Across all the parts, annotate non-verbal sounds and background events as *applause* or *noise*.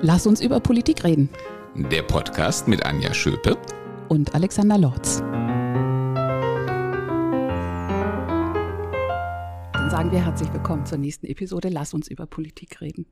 Lass uns über Politik reden. Der Podcast mit Anja Schöpe und Alexander Lorz. Dann sagen wir herzlich willkommen zur nächsten Episode. Lass uns über Politik reden.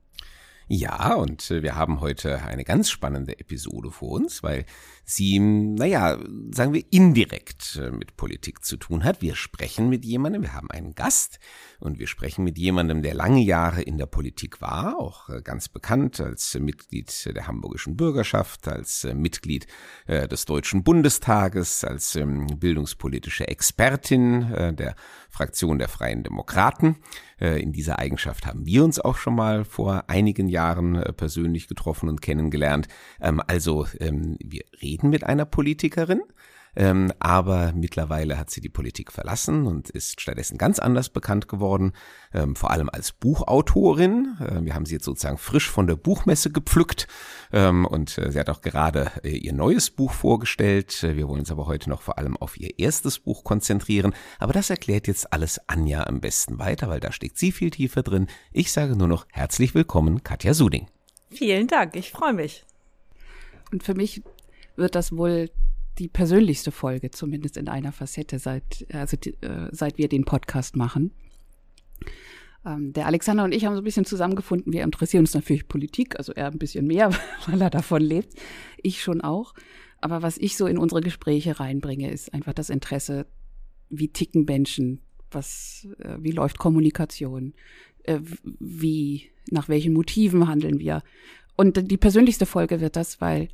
Ja, und äh, wir haben heute eine ganz spannende Episode vor uns, weil sie, naja, sagen wir, indirekt äh, mit Politik zu tun hat. Wir sprechen mit jemandem, wir haben einen Gast und wir sprechen mit jemandem, der lange Jahre in der Politik war, auch äh, ganz bekannt als Mitglied der hamburgischen Bürgerschaft, als Mitglied des Deutschen Bundestages, als ähm, bildungspolitische Expertin der Fraktion der Freien Demokraten. In dieser Eigenschaft haben wir uns auch schon mal vor einigen Jahren persönlich getroffen und kennengelernt. Ähm, also ähm, wir reden mit einer Politikerin, ähm, aber mittlerweile hat sie die Politik verlassen und ist stattdessen ganz anders bekannt geworden, ähm, vor allem als Buchautorin. Äh, wir haben sie jetzt sozusagen frisch von der Buchmesse gepflückt ähm, und äh, sie hat auch gerade äh, ihr neues Buch vorgestellt. Äh, wir wollen uns aber heute noch vor allem auf ihr erstes Buch konzentrieren, aber das erklärt jetzt alles Anja am besten weiter, weil da steckt sie viel tiefer drin. Ich sage nur noch herzlich willkommen, Katja Suding. Vielen Dank, ich freue mich. Und für mich wird das wohl die persönlichste Folge, zumindest in einer Facette, seit, also die, äh, seit wir den Podcast machen. Ähm, der Alexander und ich haben so ein bisschen zusammengefunden. Wir interessieren uns natürlich Politik, also er ein bisschen mehr, *laughs* weil er davon lebt. Ich schon auch. Aber was ich so in unsere Gespräche reinbringe, ist einfach das Interesse, wie ticken Menschen, was, äh, wie läuft Kommunikation, äh, wie, nach welchen Motiven handeln wir. Und die persönlichste Folge wird das, weil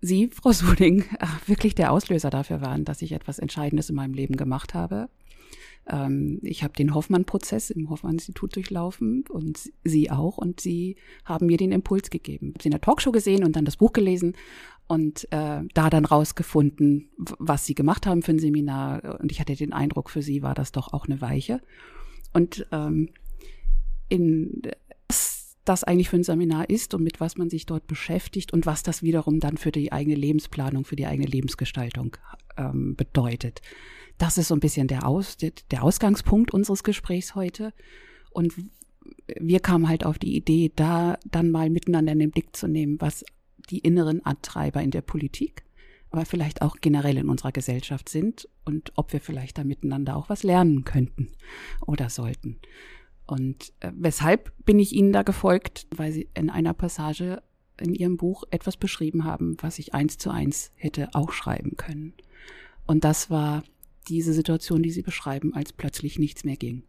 Sie, Frau Suding, wirklich der Auslöser dafür waren, dass ich etwas Entscheidendes in meinem Leben gemacht habe. Ähm, ich habe den Hoffmann-Prozess im Hoffmann-Institut durchlaufen und Sie auch. Und Sie haben mir den Impuls gegeben. Ich habe Sie in der Talkshow gesehen und dann das Buch gelesen und äh, da dann rausgefunden, was Sie gemacht haben für ein Seminar. Und ich hatte den Eindruck, für Sie war das doch auch eine Weiche. Und ähm, in eigentlich für ein Seminar ist und mit was man sich dort beschäftigt und was das wiederum dann für die eigene Lebensplanung, für die eigene Lebensgestaltung ähm, bedeutet. Das ist so ein bisschen der, Aus, der Ausgangspunkt unseres Gesprächs heute. Und wir kamen halt auf die Idee, da dann mal miteinander in den Blick zu nehmen, was die inneren Antreiber in der Politik, aber vielleicht auch generell in unserer Gesellschaft sind und ob wir vielleicht da miteinander auch was lernen könnten oder sollten. Und äh, weshalb bin ich Ihnen da gefolgt? Weil Sie in einer Passage in Ihrem Buch etwas beschrieben haben, was ich eins zu eins hätte auch schreiben können. Und das war diese Situation, die Sie beschreiben, als plötzlich nichts mehr ging.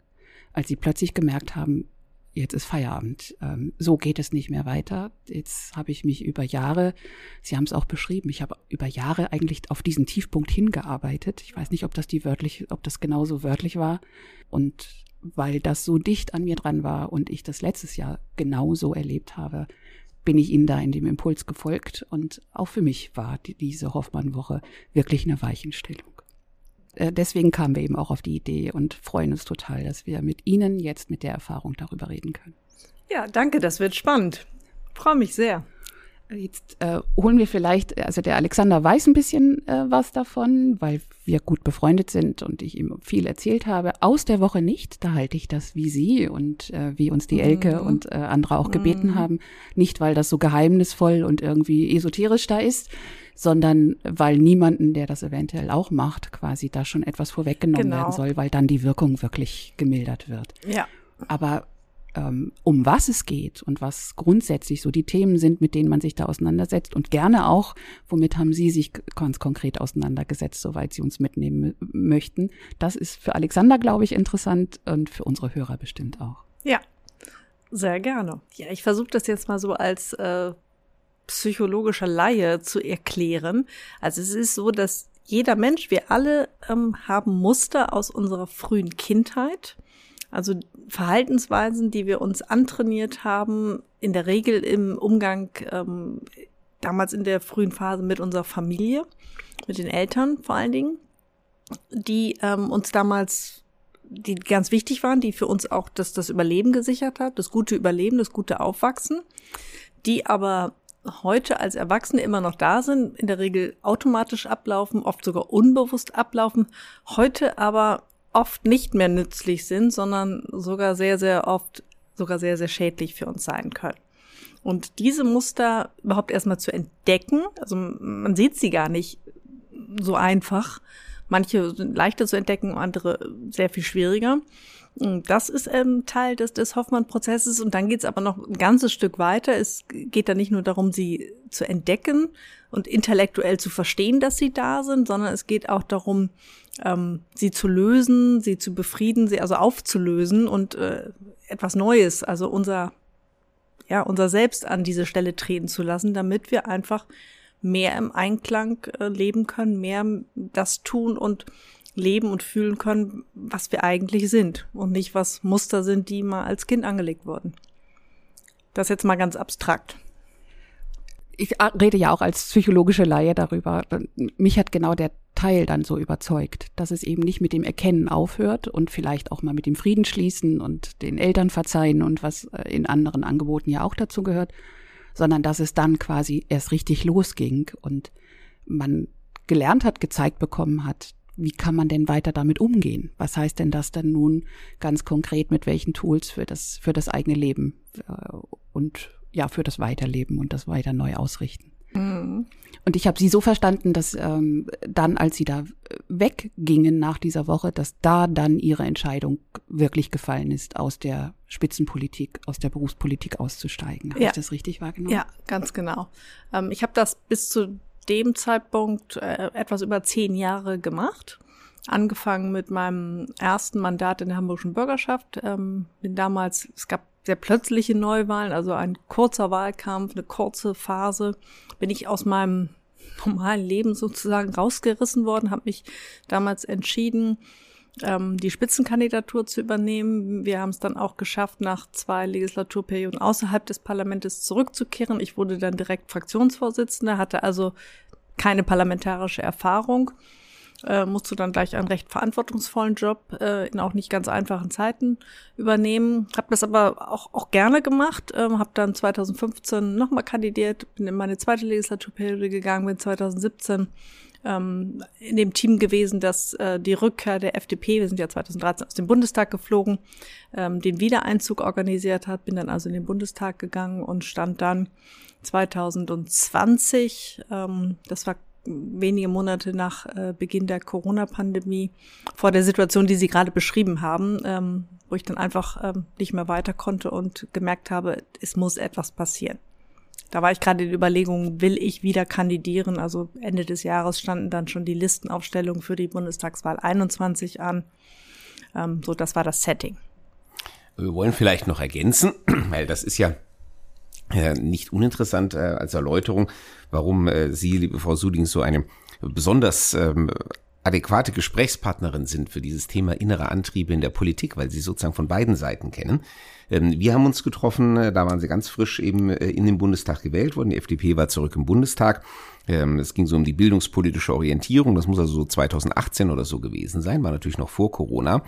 Als Sie plötzlich gemerkt haben, jetzt ist Feierabend. Ähm, so geht es nicht mehr weiter. Jetzt habe ich mich über Jahre, Sie haben es auch beschrieben, ich habe über Jahre eigentlich auf diesen Tiefpunkt hingearbeitet. Ich weiß nicht, ob das die wörtlich, ob das genauso wörtlich war. Und weil das so dicht an mir dran war und ich das letztes Jahr genauso erlebt habe, bin ich Ihnen da in dem Impuls gefolgt und auch für mich war die, diese Hoffmann-Woche wirklich eine Weichenstellung. Äh, deswegen kamen wir eben auch auf die Idee und freuen uns total, dass wir mit Ihnen jetzt mit der Erfahrung darüber reden können. Ja, danke, das wird spannend. Freue mich sehr. Jetzt äh, holen wir vielleicht, also der Alexander weiß ein bisschen äh, was davon, weil wir gut befreundet sind und ich ihm viel erzählt habe. Aus der Woche nicht, da halte ich das wie Sie und äh, wie uns die Elke mhm. und äh, andere auch gebeten mhm. haben. Nicht, weil das so geheimnisvoll und irgendwie esoterisch da ist, sondern weil niemanden, der das eventuell auch macht, quasi da schon etwas vorweggenommen genau. werden soll, weil dann die Wirkung wirklich gemildert wird. Ja. Aber ähm, um was es geht und was grundsätzlich so die Themen sind, mit denen man sich da auseinandersetzt und gerne auch, womit haben Sie sich ganz konkret auseinandergesetzt, soweit Sie uns mitnehmen möchten. Das ist für Alexander, glaube ich, interessant und für unsere Hörer bestimmt auch. Ja, sehr gerne. Ja, ich versuche das jetzt mal so als äh, psychologischer Laie zu erklären. Also es ist so, dass jeder Mensch, wir alle ähm, haben Muster aus unserer frühen Kindheit also Verhaltensweisen, die wir uns antrainiert haben, in der Regel im Umgang ähm, damals in der frühen Phase mit unserer Familie, mit den Eltern vor allen Dingen, die ähm, uns damals, die ganz wichtig waren, die für uns auch das, das Überleben gesichert hat, das gute Überleben, das gute Aufwachsen, die aber heute als Erwachsene immer noch da sind, in der Regel automatisch ablaufen, oft sogar unbewusst ablaufen, heute aber oft nicht mehr nützlich sind, sondern sogar sehr, sehr oft sogar sehr, sehr schädlich für uns sein können. Und diese Muster überhaupt erstmal zu entdecken, also man sieht sie gar nicht so einfach. Manche sind leichter zu entdecken, andere sehr viel schwieriger. Das ist ein Teil des, des Hoffmann-Prozesses und dann geht es aber noch ein ganzes Stück weiter. Es geht da nicht nur darum, sie zu entdecken und intellektuell zu verstehen, dass sie da sind, sondern es geht auch darum, ähm, sie zu lösen, sie zu befrieden, sie also aufzulösen und äh, etwas Neues, also unser ja unser Selbst an diese Stelle treten zu lassen, damit wir einfach mehr im Einklang äh, leben können, mehr das tun und leben und fühlen können, was wir eigentlich sind und nicht was Muster sind, die mal als Kind angelegt wurden. Das jetzt mal ganz abstrakt. Ich rede ja auch als psychologische Laie darüber. Mich hat genau der Teil dann so überzeugt, dass es eben nicht mit dem Erkennen aufhört und vielleicht auch mal mit dem Frieden schließen und den Eltern verzeihen und was äh, in anderen Angeboten ja auch dazu gehört, sondern dass es dann quasi erst richtig losging und man gelernt hat, gezeigt bekommen hat, wie kann man denn weiter damit umgehen? Was heißt denn das dann nun ganz konkret mit welchen Tools für das, für das eigene Leben äh, und ja, für das Weiterleben und das weiter neu ausrichten? Mhm. Und ich habe sie so verstanden, dass ähm, dann, als sie da weggingen nach dieser Woche, dass da dann ihre Entscheidung wirklich gefallen ist, aus der Spitzenpolitik, aus der Berufspolitik auszusteigen. Habe ja. ich das richtig wahrgenommen? Ja, ganz genau. Ähm, ich habe das bis zu dem Zeitpunkt äh, etwas über zehn Jahre gemacht. Angefangen mit meinem ersten Mandat in der Hamburgischen Bürgerschaft. Ähm, bin damals, es gab sehr plötzliche Neuwahlen, also ein kurzer Wahlkampf, eine kurze Phase, bin ich aus meinem *laughs* normalen Leben sozusagen rausgerissen worden, habe mich damals entschieden, ähm, die Spitzenkandidatur zu übernehmen. Wir haben es dann auch geschafft, nach zwei Legislaturperioden außerhalb des Parlaments zurückzukehren. Ich wurde dann direkt Fraktionsvorsitzende, hatte also keine parlamentarische Erfahrung, äh, musste dann gleich einen recht verantwortungsvollen Job äh, in auch nicht ganz einfachen Zeiten übernehmen. Habe das aber auch, auch gerne gemacht, äh, habe dann 2015 nochmal kandidiert, bin in meine zweite Legislaturperiode gegangen, bin 2017 ähm, in dem Team gewesen, das äh, die Rückkehr der FDP, wir sind ja 2013 aus dem Bundestag geflogen, ähm, den Wiedereinzug organisiert hat, bin dann also in den Bundestag gegangen und stand dann 2020, ähm, das war wenige Monate nach äh, Beginn der Corona-Pandemie, vor der Situation, die Sie gerade beschrieben haben, ähm, wo ich dann einfach ähm, nicht mehr weiter konnte und gemerkt habe, es muss etwas passieren. Da war ich gerade in Überlegung, will ich wieder kandidieren? Also Ende des Jahres standen dann schon die Listenaufstellungen für die Bundestagswahl 21 an. Ähm, so, das war das Setting. Wir wollen vielleicht noch ergänzen, *clears throat* weil das ist ja nicht uninteressant äh, als Erläuterung, warum äh, Sie, liebe Frau Suding, so eine besonders ähm, adäquate Gesprächspartnerin sind für dieses Thema innere Antriebe in der Politik, weil Sie sozusagen von beiden Seiten kennen. Ähm, wir haben uns getroffen, äh, da waren sie ganz frisch eben äh, in den Bundestag gewählt worden. Die FDP war zurück im Bundestag. Ähm, es ging so um die bildungspolitische Orientierung. Das muss also so 2018 oder so gewesen sein, war natürlich noch vor Corona.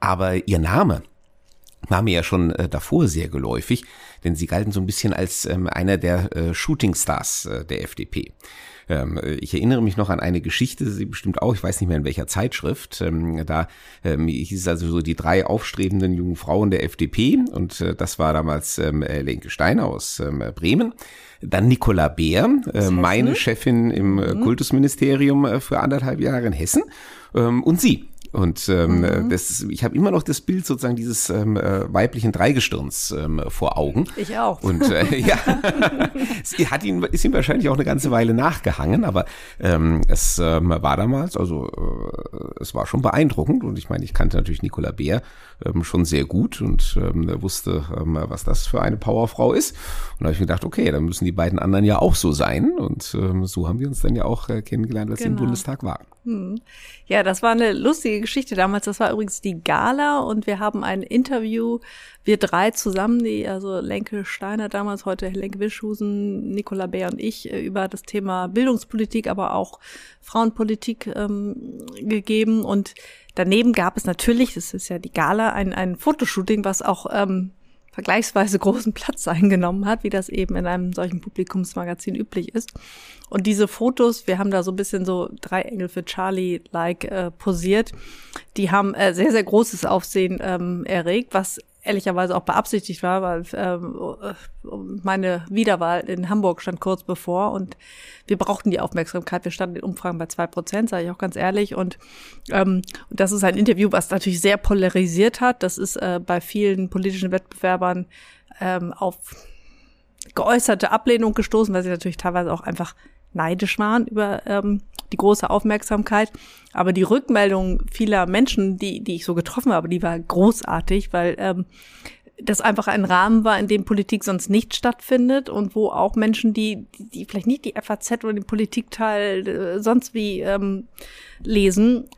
Aber ihr Name, war mir ja schon äh, davor sehr geläufig, denn sie galten so ein bisschen als ähm, einer der äh, Shootingstars äh, der FDP. Ähm, ich erinnere mich noch an eine Geschichte, sie bestimmt auch, ich weiß nicht mehr in welcher Zeitschrift. Ähm, da ähm, hieß es also so die drei aufstrebenden jungen Frauen der FDP und äh, das war damals ähm, Lenke Steiner aus ähm, Bremen. Dann Nicola Beer, äh, meine Chefin im äh, mhm. Kultusministerium äh, für anderthalb Jahre in Hessen. Ähm, und sie, und ähm, mhm. das, ich habe immer noch das Bild sozusagen dieses ähm, äh, weiblichen Dreigestirns ähm, vor Augen. Ich auch. Und äh, *laughs* ja, *laughs* es hat ihn, ist ihm wahrscheinlich auch eine ganze Weile nachgehangen, aber ähm, es ähm, war damals, also äh, es war schon beeindruckend. Und ich meine, ich kannte natürlich Nicola Beer ähm, schon sehr gut und ähm, wusste, ähm, was das für eine Powerfrau ist. Und da habe ich mir gedacht, okay, dann müssen die beiden anderen ja auch so sein. Und ähm, so haben wir uns dann ja auch äh, kennengelernt, als genau. sie im genau. Bundestag waren. Hm. Ja, das war eine lustige Geschichte damals. Das war übrigens die Gala und wir haben ein Interview, wir drei zusammen, die, also Lenke Steiner damals, heute Lenke Wischhusen, Nicola Bär und ich, äh, über das Thema Bildungspolitik, aber auch Frauenpolitik ähm, gegeben. Und daneben gab es natürlich, das ist ja die Gala, ein, ein Fotoshooting, was auch ähm, vergleichsweise großen Platz *laughs* eingenommen hat, wie das eben in einem solchen Publikumsmagazin üblich ist. Und diese Fotos, wir haben da so ein bisschen so drei Engel für Charlie-like äh, posiert, die haben äh, sehr, sehr großes Aufsehen ähm, erregt, was ehrlicherweise auch beabsichtigt war, weil ähm, meine Wiederwahl in Hamburg stand kurz bevor und wir brauchten die Aufmerksamkeit. Wir standen in Umfragen bei zwei Prozent, sage ich auch ganz ehrlich. Und ähm, das ist ein Interview, was natürlich sehr polarisiert hat. Das ist äh, bei vielen politischen Wettbewerbern ähm, auf geäußerte Ablehnung gestoßen, weil sie natürlich teilweise auch einfach neidisch waren über ähm, die große Aufmerksamkeit. Aber die Rückmeldung vieler Menschen, die, die ich so getroffen habe, die war großartig, weil ähm, das einfach ein Rahmen war, in dem Politik sonst nicht stattfindet und wo auch Menschen, die, die vielleicht nicht die FAZ oder den Politikteil äh, sonst wie ähm, lesen,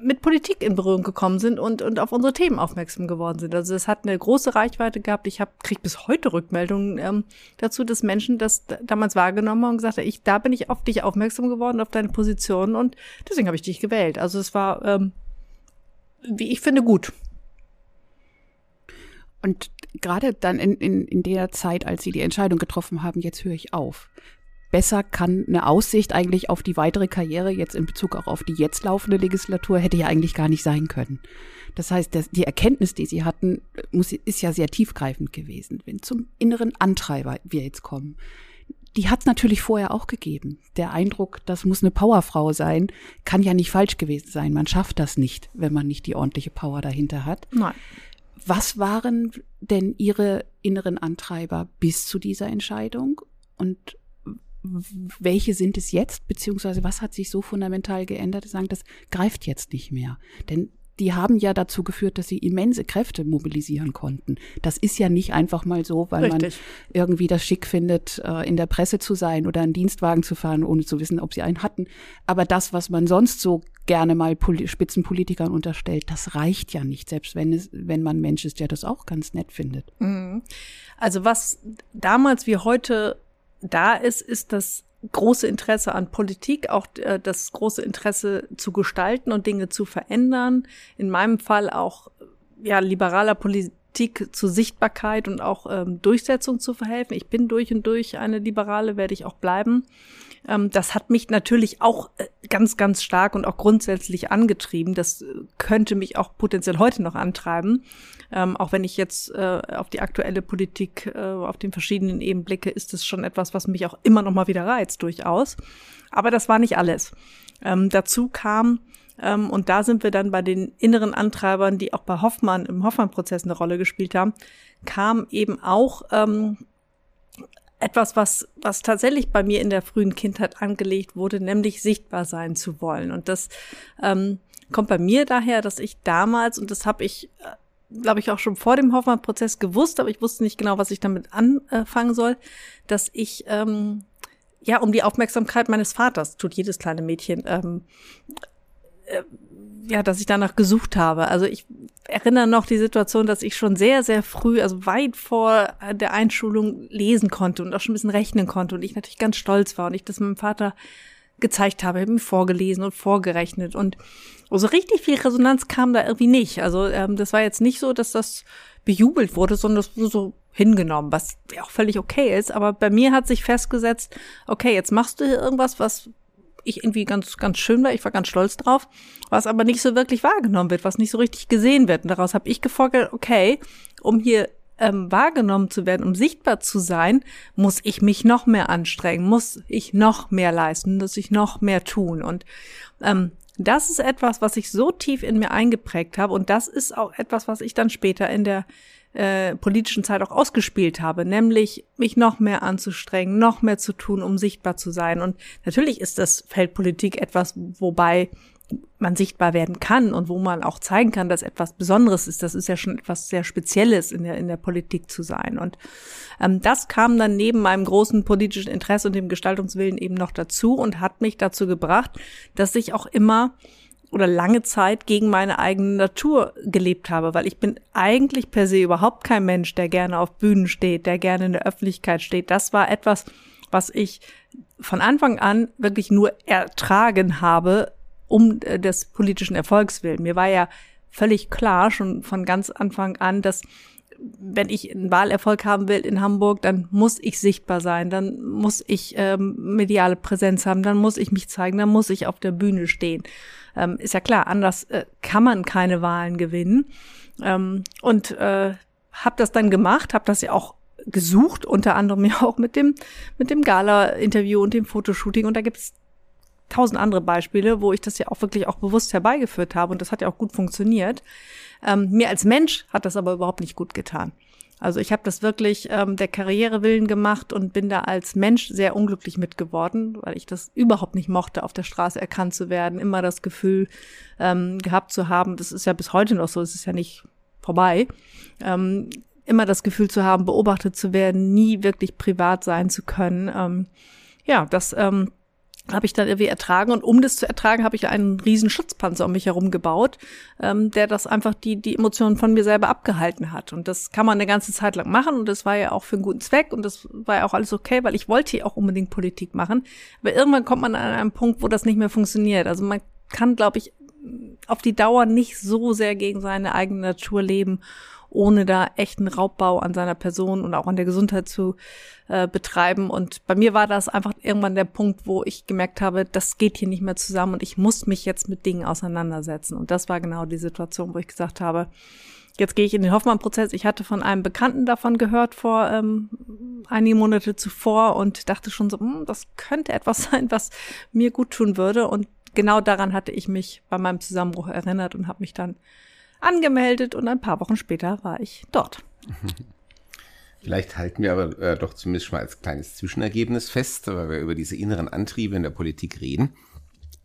mit Politik in Berührung gekommen sind und, und auf unsere Themen aufmerksam geworden sind. Also es hat eine große Reichweite gehabt. Ich habe krieg bis heute Rückmeldungen ähm, dazu, dass Menschen das damals wahrgenommen haben und gesagt haben, ich, da bin ich auf dich aufmerksam geworden, auf deine Position und deswegen habe ich dich gewählt. Also es war, ähm, wie ich finde, gut. Und gerade dann in, in, in der Zeit, als Sie die Entscheidung getroffen haben, jetzt höre ich auf besser kann eine Aussicht eigentlich auf die weitere Karriere jetzt in Bezug auch auf die jetzt laufende Legislatur hätte ja eigentlich gar nicht sein können. Das heißt, das, die Erkenntnis, die sie hatten, muss, ist ja sehr tiefgreifend gewesen. Wenn zum inneren Antreiber wir jetzt kommen, die hat es natürlich vorher auch gegeben. Der Eindruck, das muss eine Powerfrau sein, kann ja nicht falsch gewesen sein. Man schafft das nicht, wenn man nicht die ordentliche Power dahinter hat. Nein. Was waren denn Ihre inneren Antreiber bis zu dieser Entscheidung? Und welche sind es jetzt, beziehungsweise was hat sich so fundamental geändert, sagen, das greift jetzt nicht mehr. Denn die haben ja dazu geführt, dass sie immense Kräfte mobilisieren konnten. Das ist ja nicht einfach mal so, weil Richtig. man irgendwie das schick findet, äh, in der Presse zu sein oder einen Dienstwagen zu fahren, ohne zu wissen, ob sie einen hatten. Aber das, was man sonst so gerne mal Spitzenpolitikern unterstellt, das reicht ja nicht, selbst wenn es, wenn man Mensch ist, der das auch ganz nett findet. Mhm. Also was damals wie heute da ist, ist das große Interesse an Politik, auch äh, das große Interesse zu gestalten und Dinge zu verändern. In meinem Fall auch ja liberaler Politik zur Sichtbarkeit und auch ähm, Durchsetzung zu verhelfen. Ich bin durch und durch eine Liberale, werde ich auch bleiben. Ähm, das hat mich natürlich auch äh, ganz, ganz stark und auch grundsätzlich angetrieben. Das äh, könnte mich auch potenziell heute noch antreiben. Ähm, auch wenn ich jetzt äh, auf die aktuelle Politik äh, auf den verschiedenen Ebenen blicke, ist es schon etwas, was mich auch immer noch mal wieder reizt, durchaus. Aber das war nicht alles. Ähm, dazu kam, ähm, und da sind wir dann bei den inneren Antreibern, die auch bei Hoffmann im Hoffmann-Prozess eine Rolle gespielt haben, kam eben auch ähm, etwas, was, was tatsächlich bei mir in der frühen Kindheit angelegt wurde, nämlich sichtbar sein zu wollen. Und das ähm, kommt bei mir daher, dass ich damals, und das habe ich, äh, glaube ich, auch schon vor dem Hoffmann-Prozess gewusst, aber ich wusste nicht genau, was ich damit anfangen soll, dass ich ähm, ja um die Aufmerksamkeit meines Vaters, tut jedes kleine Mädchen, ähm, äh, ja, dass ich danach gesucht habe. Also ich erinnere noch die Situation, dass ich schon sehr, sehr früh, also weit vor der Einschulung lesen konnte und auch schon ein bisschen rechnen konnte und ich natürlich ganz stolz war und ich das meinem Vater gezeigt habe, ihm vorgelesen und vorgerechnet und so richtig viel Resonanz kam da irgendwie nicht. Also ähm, das war jetzt nicht so, dass das bejubelt wurde, sondern das wurde so hingenommen, was auch völlig okay ist. Aber bei mir hat sich festgesetzt, okay, jetzt machst du hier irgendwas, was ich irgendwie ganz, ganz schön war. Ich war ganz stolz drauf, was aber nicht so wirklich wahrgenommen wird, was nicht so richtig gesehen wird. Und daraus habe ich gefolgert, okay, um hier ähm, wahrgenommen zu werden, um sichtbar zu sein, muss ich mich noch mehr anstrengen, muss ich noch mehr leisten, muss ich noch mehr tun. Und ähm, das ist etwas, was ich so tief in mir eingeprägt habe. Und das ist auch etwas, was ich dann später in der äh, politischen Zeit auch ausgespielt habe, nämlich mich noch mehr anzustrengen, noch mehr zu tun, um sichtbar zu sein. Und natürlich ist das Feldpolitik etwas, wobei man sichtbar werden kann und wo man auch zeigen kann, dass etwas Besonderes ist. Das ist ja schon etwas sehr Spezielles in der, in der Politik zu sein. Und ähm, das kam dann neben meinem großen politischen Interesse und dem Gestaltungswillen eben noch dazu und hat mich dazu gebracht, dass ich auch immer oder lange Zeit gegen meine eigene Natur gelebt habe, weil ich bin eigentlich per se überhaupt kein Mensch, der gerne auf Bühnen steht, der gerne in der Öffentlichkeit steht. Das war etwas, was ich von Anfang an wirklich nur ertragen habe, um äh, des politischen Erfolgs willen. Mir war ja völlig klar schon von ganz Anfang an, dass wenn ich einen Wahlerfolg haben will in Hamburg, dann muss ich sichtbar sein, dann muss ich ähm, mediale Präsenz haben, dann muss ich mich zeigen, dann muss ich auf der Bühne stehen. Ähm, ist ja klar, anders äh, kann man keine Wahlen gewinnen. Ähm, und äh, habe das dann gemacht, habe das ja auch gesucht, unter anderem *laughs* ja auch mit dem, mit dem Gala-Interview und dem Fotoshooting. Und da gibt's tausend andere Beispiele, wo ich das ja auch wirklich auch bewusst herbeigeführt habe. Und das hat ja auch gut funktioniert. Ähm, mir als Mensch hat das aber überhaupt nicht gut getan. Also ich habe das wirklich ähm, der Karriere willen gemacht und bin da als Mensch sehr unglücklich mit geworden, weil ich das überhaupt nicht mochte, auf der Straße erkannt zu werden, immer das Gefühl ähm, gehabt zu haben, das ist ja bis heute noch so, es ist ja nicht vorbei, ähm, immer das Gefühl zu haben, beobachtet zu werden, nie wirklich privat sein zu können. Ähm, ja, das ähm, habe ich dann irgendwie ertragen und um das zu ertragen, habe ich einen riesen Schutzpanzer um mich herum gebaut, ähm, der das einfach die die Emotionen von mir selber abgehalten hat und das kann man eine ganze Zeit lang machen und das war ja auch für einen guten Zweck und das war ja auch alles okay, weil ich wollte ja auch unbedingt Politik machen, aber irgendwann kommt man an einen Punkt, wo das nicht mehr funktioniert. Also man kann, glaube ich, auf die Dauer nicht so sehr gegen seine eigene Natur leben ohne da echten Raubbau an seiner Person und auch an der Gesundheit zu äh, betreiben. Und bei mir war das einfach irgendwann der Punkt, wo ich gemerkt habe, das geht hier nicht mehr zusammen und ich muss mich jetzt mit Dingen auseinandersetzen. Und das war genau die Situation, wo ich gesagt habe, Jetzt gehe ich in den Hoffmann-Prozess. Ich hatte von einem Bekannten davon gehört vor ähm, einige Monate zuvor und dachte schon so, hm, das könnte etwas *laughs* sein, was mir gut tun würde. Und genau daran hatte ich mich bei meinem Zusammenbruch erinnert und habe mich dann angemeldet und ein paar Wochen später war ich dort. *laughs* Vielleicht halten wir aber äh, doch zumindest mal als kleines Zwischenergebnis fest, weil wir über diese inneren Antriebe in der Politik reden.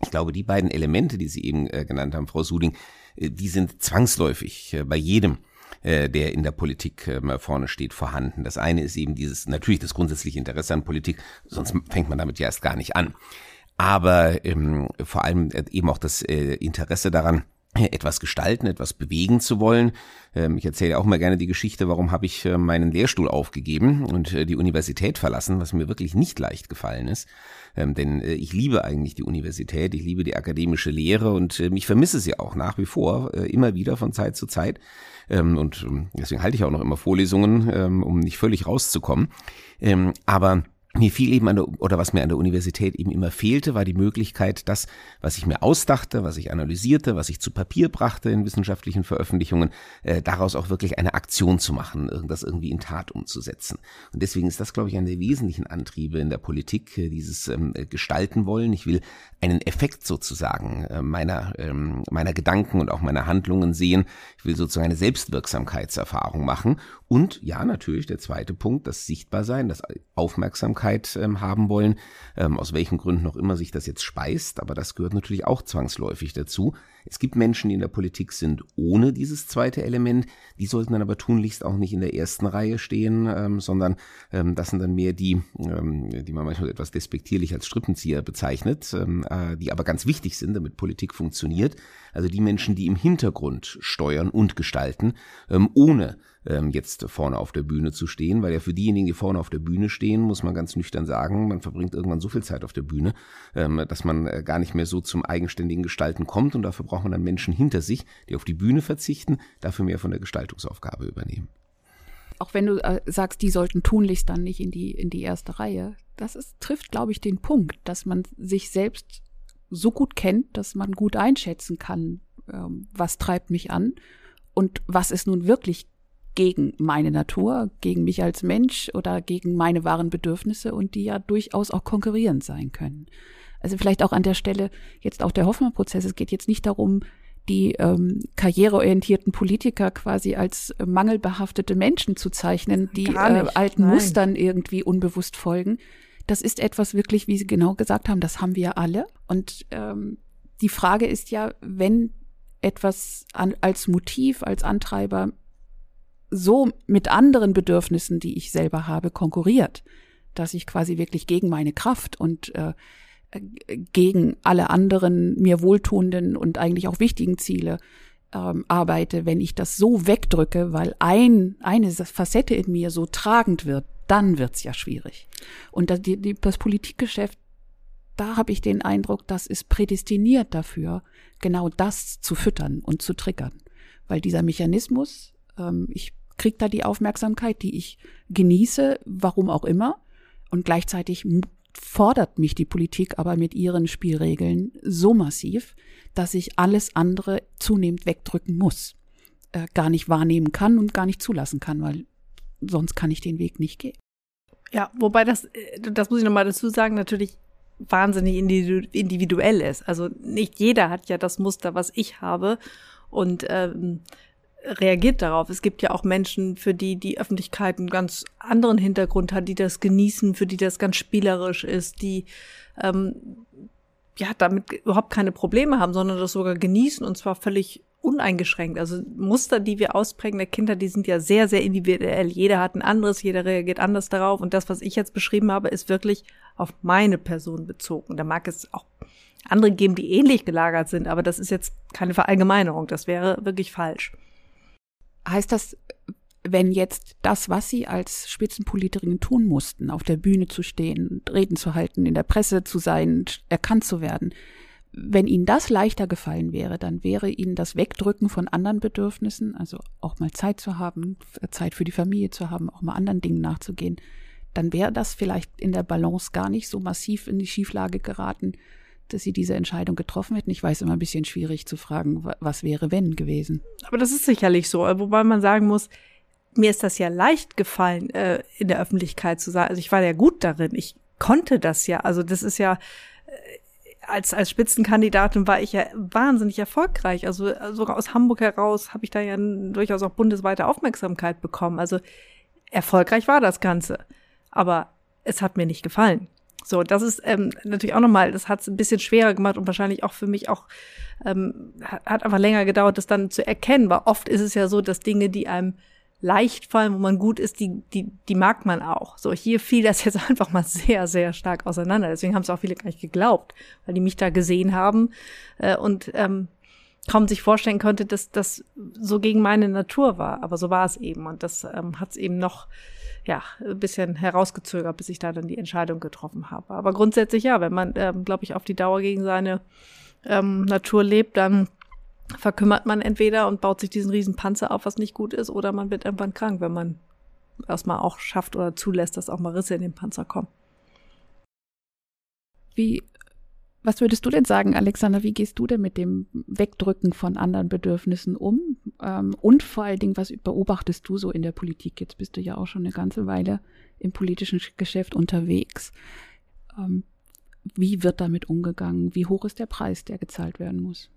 Ich glaube, die beiden Elemente, die Sie eben äh, genannt haben, Frau Suding, äh, die sind zwangsläufig äh, bei jedem, äh, der in der Politik äh, vorne steht, vorhanden. Das eine ist eben dieses, natürlich das grundsätzliche Interesse an Politik, sonst fängt man damit ja erst gar nicht an. Aber ähm, vor allem äh, eben auch das Interesse daran, etwas gestalten, etwas bewegen zu wollen. Ähm, ich erzähle auch mal gerne die Geschichte, warum habe ich äh, meinen Lehrstuhl aufgegeben und äh, die Universität verlassen, was mir wirklich nicht leicht gefallen ist. Ähm, denn äh, ich liebe eigentlich die Universität, ich liebe die akademische Lehre und ich vermisse sie auch nach wie vor immer wieder von Zeit zu Zeit. Ähm, und deswegen halte ich auch noch immer Vorlesungen, um nicht völlig rauszukommen. Aber mir fiel eben an der, oder was mir an der Universität eben immer fehlte, war die Möglichkeit, das, was ich mir ausdachte, was ich analysierte, was ich zu Papier brachte in wissenschaftlichen Veröffentlichungen, äh, daraus auch wirklich eine Aktion zu machen, das irgendwie in Tat umzusetzen. Und deswegen ist das, glaube ich, einer der wesentlichen Antriebe in der Politik, äh, dieses ähm, Gestalten wollen. Ich will einen Effekt sozusagen äh, meiner, ähm, meiner Gedanken und auch meiner Handlungen sehen. Ich will sozusagen eine Selbstwirksamkeitserfahrung machen. Und ja, natürlich der zweite Punkt, das Sichtbarsein, das Aufmerksamkeit ähm, haben wollen, ähm, aus welchen Gründen noch immer sich das jetzt speist, aber das gehört natürlich auch zwangsläufig dazu. Es gibt Menschen, die in der Politik sind ohne dieses zweite Element, die sollten dann aber tunlichst auch nicht in der ersten Reihe stehen, ähm, sondern ähm, das sind dann mehr die, ähm, die man manchmal etwas despektierlich als Strippenzieher bezeichnet, ähm, äh, die aber ganz wichtig sind, damit Politik funktioniert. Also die Menschen, die im Hintergrund steuern und gestalten, ähm, ohne ähm, jetzt vorne auf der Bühne zu stehen, weil ja für diejenigen, die vorne auf der Bühne stehen, muss man ganz nüchtern sagen, man verbringt irgendwann so viel Zeit auf der Bühne, ähm, dass man äh, gar nicht mehr so zum eigenständigen Gestalten kommt und dafür braucht man dann Menschen hinter sich, die auf die Bühne verzichten, dafür mehr von der Gestaltungsaufgabe übernehmen. Auch wenn du äh, sagst, die sollten tunlichst dann nicht in die, in die erste Reihe, das ist, trifft, glaube ich, den Punkt, dass man sich selbst so gut kennt, dass man gut einschätzen kann, ähm, was treibt mich an und was ist nun wirklich gegen meine Natur, gegen mich als Mensch oder gegen meine wahren Bedürfnisse und die ja durchaus auch konkurrierend sein können. Also vielleicht auch an der Stelle jetzt auch der Hoffmann-Prozess. Es geht jetzt nicht darum, die ähm, karriereorientierten Politiker quasi als äh, mangelbehaftete Menschen zu zeichnen, die äh, alten Nein. Mustern irgendwie unbewusst folgen. Das ist etwas wirklich, wie Sie genau gesagt haben, das haben wir alle. Und ähm, die Frage ist ja, wenn etwas an, als Motiv, als Antreiber so mit anderen Bedürfnissen, die ich selber habe, konkurriert, dass ich quasi wirklich gegen meine Kraft und äh, gegen alle anderen mir wohltuenden und eigentlich auch wichtigen Ziele ähm, arbeite, wenn ich das so wegdrücke, weil ein, eine Facette in mir so tragend wird, dann wird's ja schwierig. Und das, die, das Politikgeschäft, da habe ich den Eindruck, das ist prädestiniert dafür, genau das zu füttern und zu triggern. Weil dieser Mechanismus, ähm, ich kriege da die Aufmerksamkeit, die ich genieße, warum auch immer. Und gleichzeitig fordert mich die Politik aber mit ihren Spielregeln so massiv, dass ich alles andere zunehmend wegdrücken muss. äh, gar nicht wahrnehmen kann und gar nicht zulassen kann, weil sonst kann ich den Weg nicht gehen. Ja, wobei das, äh, das muss ich nochmal dazu sagen, natürlich wahnsinnig individuell ist. Also nicht jeder hat ja das Muster, was ich habe und ähm, reagiert darauf. Es gibt ja auch Menschen, für die die Öffentlichkeit einen ganz anderen Hintergrund hat, die das genießen, für die das ganz spielerisch ist, die ähm, ja damit überhaupt keine Probleme haben, sondern das sogar genießen und zwar völlig uneingeschränkt. Also Muster, die wir ausprägen der Kinder, die sind ja sehr, sehr individuell. Jeder hat ein anderes, jeder reagiert anders darauf. Und das, was ich jetzt beschrieben habe, ist wirklich auf meine Person bezogen. Da mag es auch andere geben, die ähnlich gelagert sind, aber das ist jetzt keine Verallgemeinerung. Das wäre wirklich falsch. Heißt das, wenn jetzt das, was Sie als Spitzenpolitikerin tun mussten, auf der Bühne zu stehen, Reden zu halten, in der Presse zu sein, erkannt zu werden, wenn Ihnen das leichter gefallen wäre, dann wäre Ihnen das Wegdrücken von anderen Bedürfnissen, also auch mal Zeit zu haben, Zeit für die Familie zu haben, auch mal anderen Dingen nachzugehen, dann wäre das vielleicht in der Balance gar nicht so massiv in die Schieflage geraten, dass Sie diese Entscheidung getroffen hätten. Ich weiß immer ein bisschen schwierig zu fragen, was wäre wenn gewesen. Aber das ist sicherlich so, wobei man sagen muss, mir ist das ja leicht gefallen, äh, in der Öffentlichkeit zu sein. Also ich war ja gut darin. Ich konnte das ja. Also das ist ja, als, als Spitzenkandidatin war ich ja wahnsinnig erfolgreich. Also sogar aus Hamburg heraus habe ich da ja durchaus auch bundesweite Aufmerksamkeit bekommen. Also erfolgreich war das Ganze. Aber es hat mir nicht gefallen. So, das ist ähm, natürlich auch nochmal, das hat es ein bisschen schwerer gemacht und wahrscheinlich auch für mich auch, ähm, hat einfach länger gedauert, das dann zu erkennen, weil oft ist es ja so, dass Dinge, die einem leicht fallen, wo man gut ist, die, die, die mag man auch. So, hier fiel das *laughs* jetzt einfach mal sehr, sehr stark auseinander. Deswegen haben es auch viele gar nicht geglaubt, weil die mich da gesehen haben äh, und ähm, kaum sich vorstellen konnte, dass das so gegen meine Natur war. Aber so war es eben. Und das ähm, hat es eben noch ja, ein bisschen herausgezögert, bis ich da dann die Entscheidung getroffen habe. Aber grundsätzlich ja, wenn man, ähm, glaube ich, auf die Dauer gegen seine ähm, Natur lebt, dann verkümmert man entweder und baut sich diesen riesen Panzer auf, was nicht gut ist, oder man wird irgendwann krank, wenn man erstmal auch schafft oder zulässt, dass auch mal Risse in den Panzer kommen. Wie, was würdest du denn sagen, Alexander, wie gehst du denn mit dem Wegdrücken von anderen Bedürfnissen um? Ähm, und vor allen Dingen, was beobachtest du so in der Politik? Jetzt bist du ja auch schon eine ganze Weile im politischen Geschäft unterwegs. Ähm, wie wird damit umgegangen? Wie hoch ist der Preis, der gezahlt werden muss?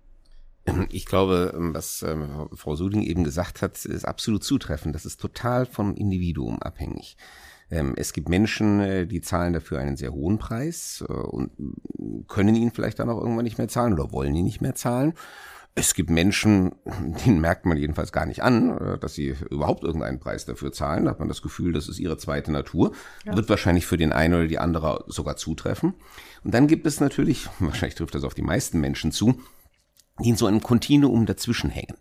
Ich glaube, was ähm, Frau Suding eben gesagt hat, ist absolut zutreffend. Das ist total vom Individuum abhängig. Ähm, es gibt Menschen, äh, die zahlen dafür einen sehr hohen Preis äh, und können ihn vielleicht dann auch irgendwann nicht mehr zahlen oder wollen ihn nicht mehr zahlen. Es gibt Menschen, *laughs* denen merkt man jedenfalls gar nicht an, äh, dass sie überhaupt irgendeinen Preis dafür zahlen. Da hat man das Gefühl, das ist ihre zweite Natur. Ja. Wird wahrscheinlich für den einen oder die andere sogar zutreffen. Und dann gibt es natürlich, *laughs* wahrscheinlich trifft das auf die meisten Menschen zu, die in so einem Kontinuum dazwischen hängen.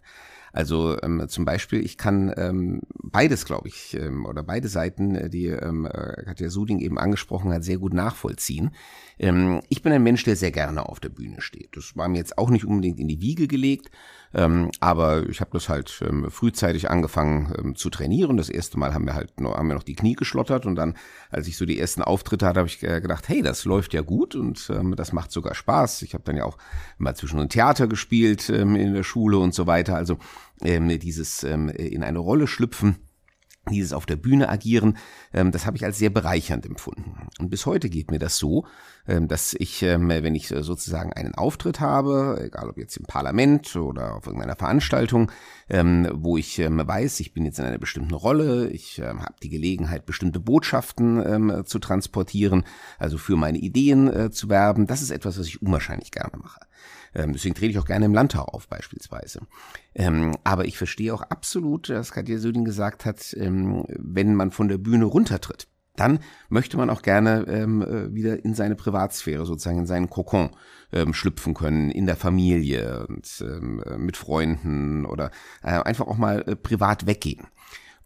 Also ähm, zum Beispiel, ich kann ähm, beides, glaube ich, ähm, oder beide Seiten, äh, die ähm, äh, Katja Suding eben angesprochen hat, sehr gut nachvollziehen. Ähm, ich bin ein Mensch, der sehr gerne auf der Bühne steht. Das war mir jetzt auch nicht unbedingt in die Wiege gelegt, ähm, aber ich habe das halt ähm, frühzeitig angefangen ähm, zu trainieren. Das erste Mal haben wir halt noch, haben wir noch die Knie geschlottert und dann, als ich so die ersten Auftritte hatte, habe ich äh, gedacht, hey, das läuft ja gut und ähm, das macht sogar Spaß. Ich habe dann ja auch mal zwischen Theater gespielt ähm, in der Schule und so weiter. Also ähm, dieses in eine Rolle schlüpfen dieses auf der Bühne agieren, das habe ich als sehr bereichernd empfunden. Und bis heute geht mir das so, dass ich, ähm, wenn ich sozusagen einen Auftritt habe, egal ob jetzt im Parlament oder auf irgendeiner Veranstaltung, ähm, wo ich ähm, weiß, ich bin jetzt in einer bestimmten Rolle, ich ähm, habe die Gelegenheit, bestimmte Botschaften zu transportieren, also für meine Ideen äh, zu werben, das ist etwas, was ich unwahrscheinlich gerne mache. Ähm, deswegen trete ich auch gerne im Landtag auf beispielsweise. Ähm, aber ich verstehe auch absolut, was Katja Söding gesagt hat, ähm, wenn man von der Bühne runtertritt. Dann möchte man auch gerne ähm, äh, wieder in seine Privatsphäre, sozusagen in seinen Kokon ähm, schlüpfen können, in der Familie und ähm, mit Freunden oder äh, einfach auch mal äh, privat weggehen.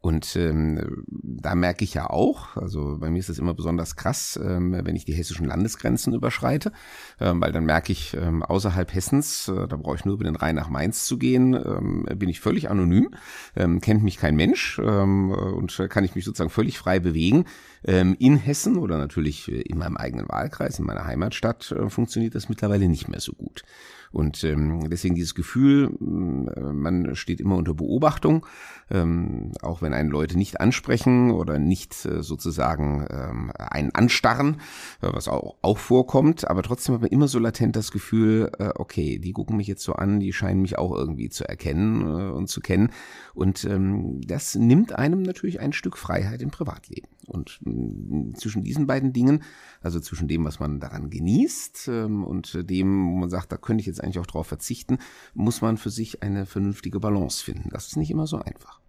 Und ähm, da merke ich ja auch, also bei mir ist es immer besonders krass, ähm, wenn ich die hessischen Landesgrenzen überschreite, ähm, weil dann merke ich, ähm, außerhalb Hessens, äh, da brauche ich nur über den Rhein nach Mainz zu gehen, ähm, bin ich völlig anonym, ähm, kennt mich kein Mensch ähm, und kann ich mich sozusagen völlig frei bewegen. Ähm, in Hessen oder natürlich in meinem eigenen Wahlkreis, in meiner Heimatstadt, äh, funktioniert das mittlerweile nicht mehr so gut. Und ähm, deswegen dieses Gefühl, äh, man steht immer unter Beobachtung, ähm, auch wenn einen Leute nicht ansprechen oder nicht äh, sozusagen ähm, einen anstarren, äh, was auch, auch vorkommt, aber trotzdem hat man immer so latent das Gefühl, äh, okay, die gucken mich jetzt so an, die scheinen mich auch irgendwie zu erkennen äh, und zu kennen. Und ähm, das nimmt einem natürlich ein Stück Freiheit im Privatleben. Und mh, zwischen diesen beiden Dingen, also zwischen dem, was man daran genießt ähm, und dem, wo man sagt, da könnte ich jetzt eigentlich auch drauf verzichten, muss man für sich eine vernünftige Balance finden. Das ist nicht immer so einfach.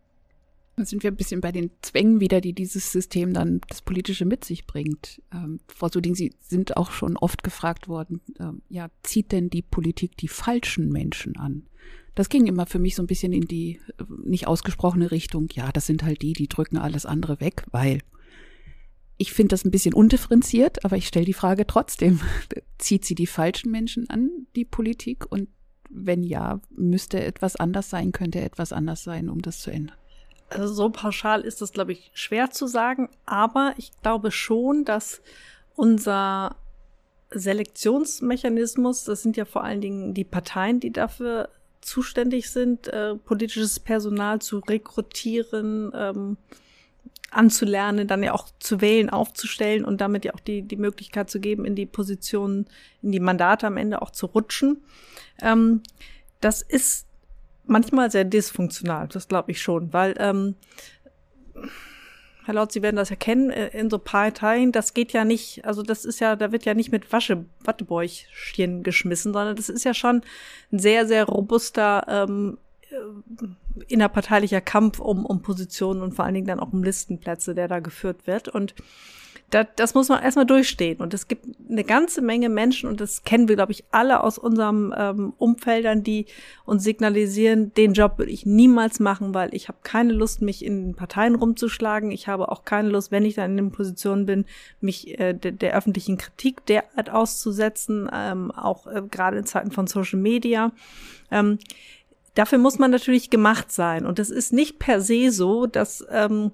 Dann sind wir ein bisschen bei den Zwängen wieder, die dieses System dann das Politische mit sich bringt. Ähm, Frau Suding, Sie sind auch schon oft gefragt worden, ähm, ja, zieht denn die Politik die falschen Menschen an? Das ging immer für mich so ein bisschen in die äh, nicht ausgesprochene Richtung, ja, das sind halt die, die drücken alles andere weg, weil ich finde das ein bisschen undifferenziert, aber ich stelle die Frage trotzdem, *laughs* zieht sie die falschen Menschen an, die Politik? Und wenn ja, müsste etwas anders sein, könnte etwas anders sein, um das zu ändern? Also so pauschal ist das, glaube ich, schwer zu sagen, aber ich glaube schon, dass unser Selektionsmechanismus, das sind ja vor allen Dingen die Parteien, die dafür zuständig sind, äh, politisches Personal zu rekrutieren, ähm, anzulernen, dann ja auch zu wählen, aufzustellen und damit ja auch die, die Möglichkeit zu geben, in die Positionen, in die Mandate am Ende auch zu rutschen. Ähm, das ist manchmal sehr dysfunktional, das glaube ich schon, weil ähm, Herr Laut, Sie werden das erkennen, äh, in so Parteien, das geht ja nicht, also das ist ja, da wird ja nicht mit Wasche, Wattebäuchchen geschmissen, sondern das ist ja schon ein sehr, sehr robuster ähm, äh, innerparteilicher Kampf um, um Positionen und vor allen Dingen dann auch um Listenplätze, der da geführt wird. Und das, das muss man erstmal durchstehen. Und es gibt eine ganze Menge Menschen, und das kennen wir, glaube ich, alle aus unserem ähm, Umfeldern, die uns signalisieren, den Job würde ich niemals machen, weil ich habe keine Lust, mich in Parteien rumzuschlagen. Ich habe auch keine Lust, wenn ich dann in den Positionen bin, mich äh, de, der öffentlichen Kritik derart auszusetzen, ähm, auch äh, gerade in Zeiten von Social Media. Ähm, dafür muss man natürlich gemacht sein. Und es ist nicht per se so, dass ähm,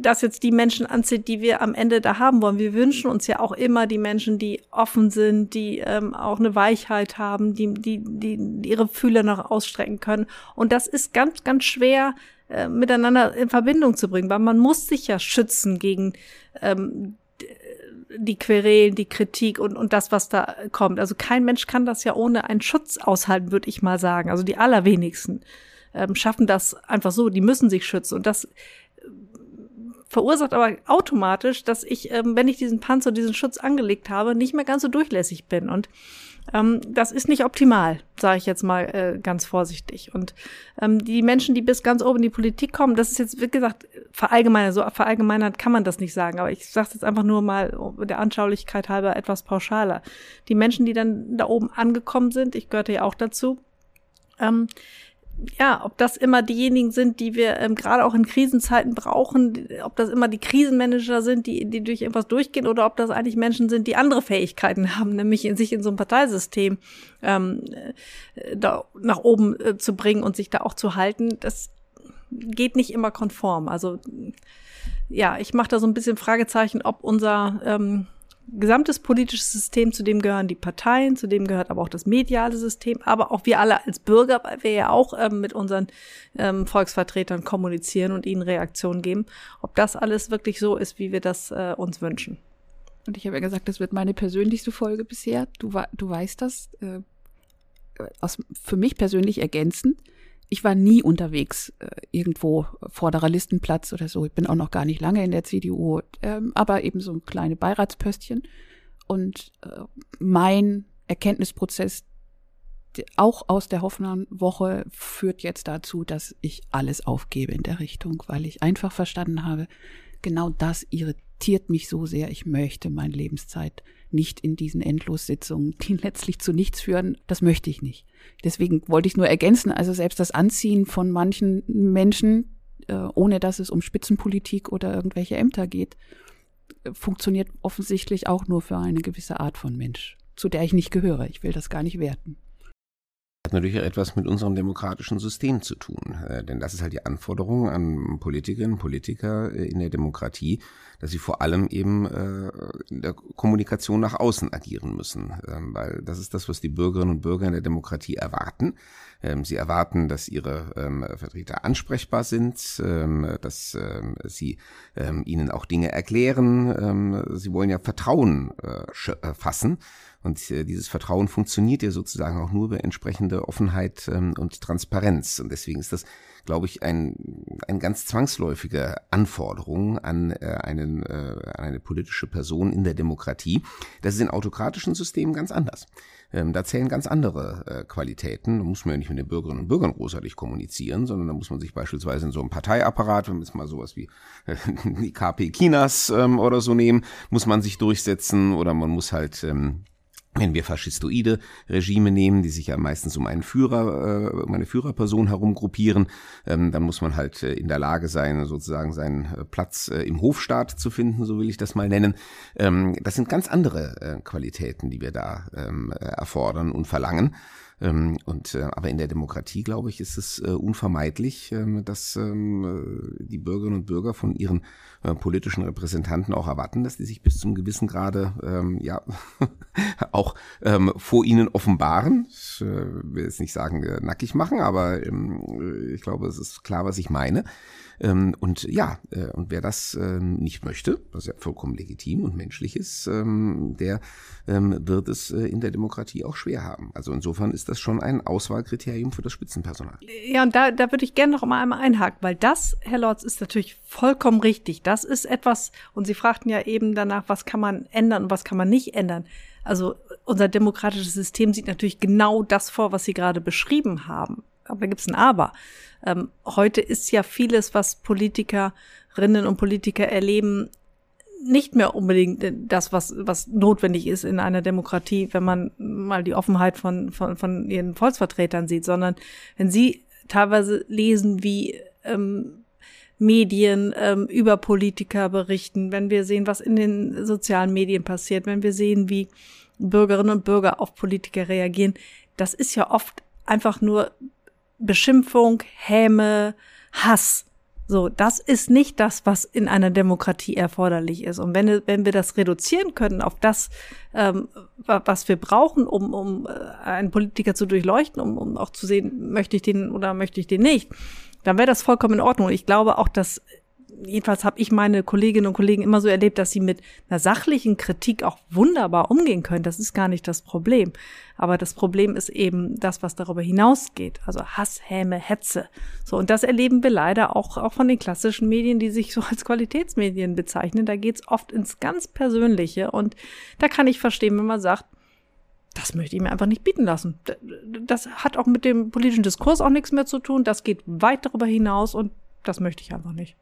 das jetzt die Menschen anzieht, die wir am Ende da haben wollen. Wir wünschen uns ja auch immer die Menschen, die offen sind, die ähm, auch eine Weichheit haben, die, die, die ihre Fühler noch ausstrecken können. Und das ist ganz, ganz schwer äh, miteinander in Verbindung zu bringen, weil man muss sich ja schützen gegen ähm, die Querelen, die Kritik und, und das, was da kommt. Also kein Mensch kann das ja ohne einen Schutz aushalten, würde ich mal sagen. Also die allerwenigsten ähm, schaffen das einfach so. Die müssen sich schützen. Und das verursacht aber automatisch, dass ich, ähm, wenn ich diesen Panzer, diesen Schutz angelegt habe, nicht mehr ganz so durchlässig bin. Und ähm, das ist nicht optimal, sage ich jetzt mal äh, ganz vorsichtig. Und ähm, die Menschen, die bis ganz oben in die Politik kommen, das ist jetzt, wie gesagt, verallgemeinert, so verallgemeinert kann man das nicht sagen, aber ich sage jetzt einfach nur mal der Anschaulichkeit halber etwas pauschaler. Die Menschen, die dann da oben angekommen sind, ich gehörte ja auch dazu, ähm, ja, ob das immer diejenigen sind, die wir ähm, gerade auch in Krisenzeiten brauchen, ob das immer die Krisenmanager sind, die, die durch irgendwas durchgehen, oder ob das eigentlich Menschen sind, die andere Fähigkeiten *laughs* haben, nämlich in sich in so ein Parteisystem ähm, äh, da nach oben äh, zu bringen und sich da auch zu halten, das geht nicht immer konform. Also ja, ich mache da so ein bisschen Fragezeichen, ob unser ähm, gesamtes politisches System, zu dem gehören die Parteien, zu dem gehört aber auch das mediale System, aber auch wir alle als Bürger, weil wir ja auch ähm, mit unseren ähm, Volksvertretern kommunizieren und ihnen Reaktionen geben, ob das alles wirklich so ist, wie wir das äh, uns wünschen. Und ich habe ja gesagt, das wird meine persönlichste Folge bisher. Du, du weißt das. Äh, aus, für mich persönlich ergänzend ich war nie unterwegs äh, irgendwo vorderer Listenplatz oder so. Ich bin auch noch gar nicht lange in der CDU, ähm, aber eben so ein kleine Beiratspöstchen. Und äh, mein Erkenntnisprozess auch aus der Hoffnung-Woche führt jetzt dazu, dass ich alles aufgebe in der Richtung, weil ich einfach verstanden habe, genau das irritiert mich so sehr. Ich möchte meine Lebenszeit nicht in diesen Endlossitzungen, die *laughs* letztlich zu nichts führen. Das möchte ich nicht. Deswegen wollte ich nur ergänzen, also selbst das Anziehen von manchen Menschen äh, ohne dass es um Spitzenpolitik oder irgendwelche Ämter geht, funktioniert offensichtlich auch nur für eine gewisse Art von Mensch, zu der ich nicht gehöre. Ich will das gar nicht werten hat natürlich etwas mit unserem demokratischen System zu tun. Äh, denn das ist halt die Anforderung an Politikerinnen und Politiker äh, in der Demokratie, dass sie vor allem eben äh, in der Kommunikation nach außen agieren müssen. Ähm, weil das ist das, was die Bürgerinnen und Bürger in der Demokratie erwarten. Ähm, sie erwarten, dass ihre ähm, Vertreter ansprechbar sind, ähm, dass ähm, sie ähm, ihnen auch Dinge erklären. sie wollen ja Vertrauen äh, fassen. Und äh, dieses Vertrauen funktioniert ja sozusagen auch nur über entsprechende Offenheit ähm, und Transparenz. Und deswegen ist das, glaube ich, ein, eine ganz zwangsläufige Anforderung an, äh, einen, äh, an eine politische Person in der Demokratie. Das ist in autokratischen Systemen ganz anders. Ähm, da zählen ganz andere äh, Qualitäten. Da muss man ja nicht mit den Bürgerinnen und Bürgern großartig kommunizieren, sondern da muss man sich beispielsweise in so einem Parteiapparat, wenn wir jetzt mal sowas wie äh, *laughs* die KP Chinas ähm, oder so nehmen, muss man sich durchsetzen oder man muss halt ähm, wenn wir faschistoide Regime nehmen, die sich ja meistens um einen Führer, äh, um eine Führerperson herumgruppieren, ähm, dann muss man halt äh, in der Lage sein, sozusagen seinen äh, Platz äh, im Hofstaat zu finden, so will ich das mal nennen. Ähm, das sind ganz andere Qualitäten, die wir da ähm, erfordern und verlangen. Ähm, und äh, aber in der Demokratie, glaube ich, ist es äh, unvermeidlich, ähm, dass ähm, äh, die Bürgerinnen und Bürger von ihren äh, politischen Repräsentanten auch erwarten, dass die sich bis zum gewissen Grade ähm, ja *laughs* auch ähm, vor ihnen offenbaren. Ich äh, will jetzt nicht sagen äh, nackig machen, aber ähm, ich glaube, es ist klar, was ich meine. Und ja, äh, und wer das nicht möchte, was ja vollkommen legitim und menschlich ist, der wird es äh, in der Demokratie auch schwer haben. Also insofern ist das schon ein Auswahlkriterium für das Spitzenpersonal. Ja, und da, da würde ich gerne noch mal einmal einhaken, weil das, Herr Lorz, ist natürlich vollkommen richtig. Das ist etwas, und Sie fragten ja eben danach, was kann man ändern und was kann man nicht ändern. Also unser demokratisches System sieht natürlich genau das vor, was Sie gerade beschrieben haben. Aber da gibt es ein Aber. Ähm, heute ist ja vieles, was Politikerinnen und Politiker erleben, nicht mehr unbedingt das, was, was notwendig ist in einer Demokratie, wenn man mal die Offenheit von, von, von ihren Volksvertretern sieht, sondern wenn sie teilweise lesen, wie ähm, Medien ähm, über Politiker berichten, wenn wir sehen, was in den sozialen Medien passiert, wenn wir sehen, wie Bürgerinnen und Bürger auf Politiker reagieren, das ist ja oft einfach nur Beschimpfung, Häme, Hass. So, das ist nicht das, was in einer Demokratie erforderlich ist. Und wenn, wenn wir das reduzieren können auf das, ähm, was wir brauchen, um, um äh, einen Politiker zu durchleuchten, um, um auch zu sehen, möchte ich den oder möchte ich den nicht, dann wäre das vollkommen in Ordnung. Ich glaube auch, dass jedenfalls habe ich meine Kolleginnen und Kollegen immer so erlebt, dass sie mit einer sachlichen Kritik auch wunderbar umgehen können. Das ist gar nicht das Problem. Aber das Problem ist eben das, was darüber hinausgeht. Also Hass, Häme, Hetze. So, und das erleben wir leider auch, auch von den klassischen Medien, die sich so als Qualitätsmedien bezeichnen. Da geht's oft ins ganz Persönliche. Und da kann ich verstehen, wenn man sagt, das möchte ich mir einfach nicht bieten lassen. Das hat auch mit dem politischen Diskurs auch nichts mehr zu tun. Das geht weit darüber hinaus und das möchte ich einfach nicht.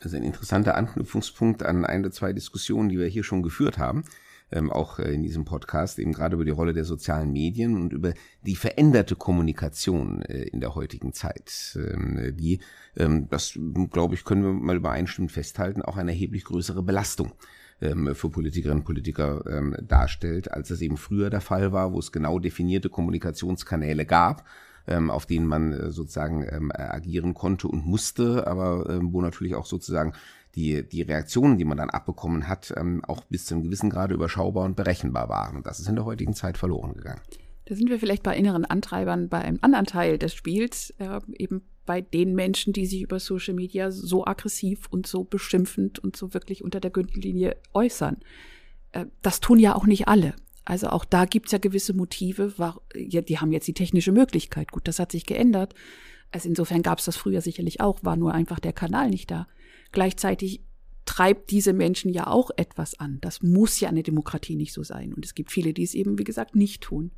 Das ist ein interessanter Anknüpfungspunkt an ein oder zwei Diskussionen, die wir hier schon geführt haben, ähm, auch äh, in diesem Podcast, eben gerade über die Rolle der sozialen Medien und über die veränderte Kommunikation äh, in der heutigen Zeit, ähm, die, ähm, das glaube ich, können wir mal übereinstimmend festhalten, auch eine erheblich größere Belastung ähm, für Politikerinnen und Politiker ähm, darstellt, als es eben früher der Fall war, wo es genau definierte Kommunikationskanäle gab ähm, auf denen man äh, sozusagen ähm, agieren konnte und musste, aber ähm, wo natürlich auch sozusagen die, die Reaktionen, die man dann abbekommen hat, ähm, auch bis zu einem gewissen Grade überschaubar und berechenbar waren. Das ist in der heutigen Zeit verloren gegangen. Da sind wir vielleicht bei inneren Antreibern bei einem anderen Teil des Spiels, äh, eben bei den Menschen, die sich über Social Media so aggressiv und so beschimpfend und so wirklich unter der Gürtellinie äußern. Äh, das tun ja auch nicht alle. Also auch da gibt's ja gewisse Motive. War, ja, die haben jetzt die technische Möglichkeit. Gut, das hat sich geändert. Also insofern gab's das früher sicherlich auch, war nur einfach der Kanal nicht da. Gleichzeitig treibt diese Menschen ja auch etwas an. Das muss ja eine Demokratie nicht so sein. Und es gibt viele, die es eben, wie gesagt, nicht tun.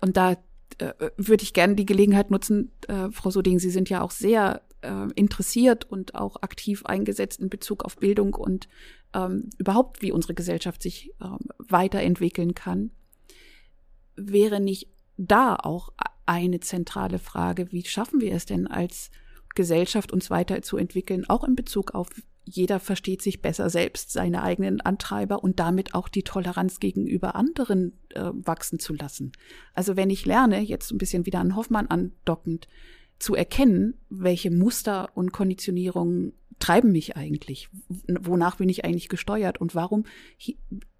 Und da äh, würde ich gerne die Gelegenheit nutzen, äh, Frau Soding, Sie sind ja auch sehr äh, interessiert und auch aktiv eingesetzt in Bezug auf Bildung und ähm, überhaupt, wie unsere Gesellschaft sich ähm, weiterentwickeln kann. Wäre nicht da auch eine zentrale Frage, wie schaffen wir es denn als Gesellschaft uns weiterzuentwickeln, auch in Bezug auf jeder versteht sich besser selbst, seine eigenen Antreiber und damit auch die Toleranz gegenüber anderen äh, wachsen zu lassen. Also wenn ich lerne, jetzt ein bisschen wieder an Hoffmann andockend, zu erkennen, welche Muster und Konditionierungen treiben mich eigentlich? Wonach bin ich eigentlich gesteuert? Und warum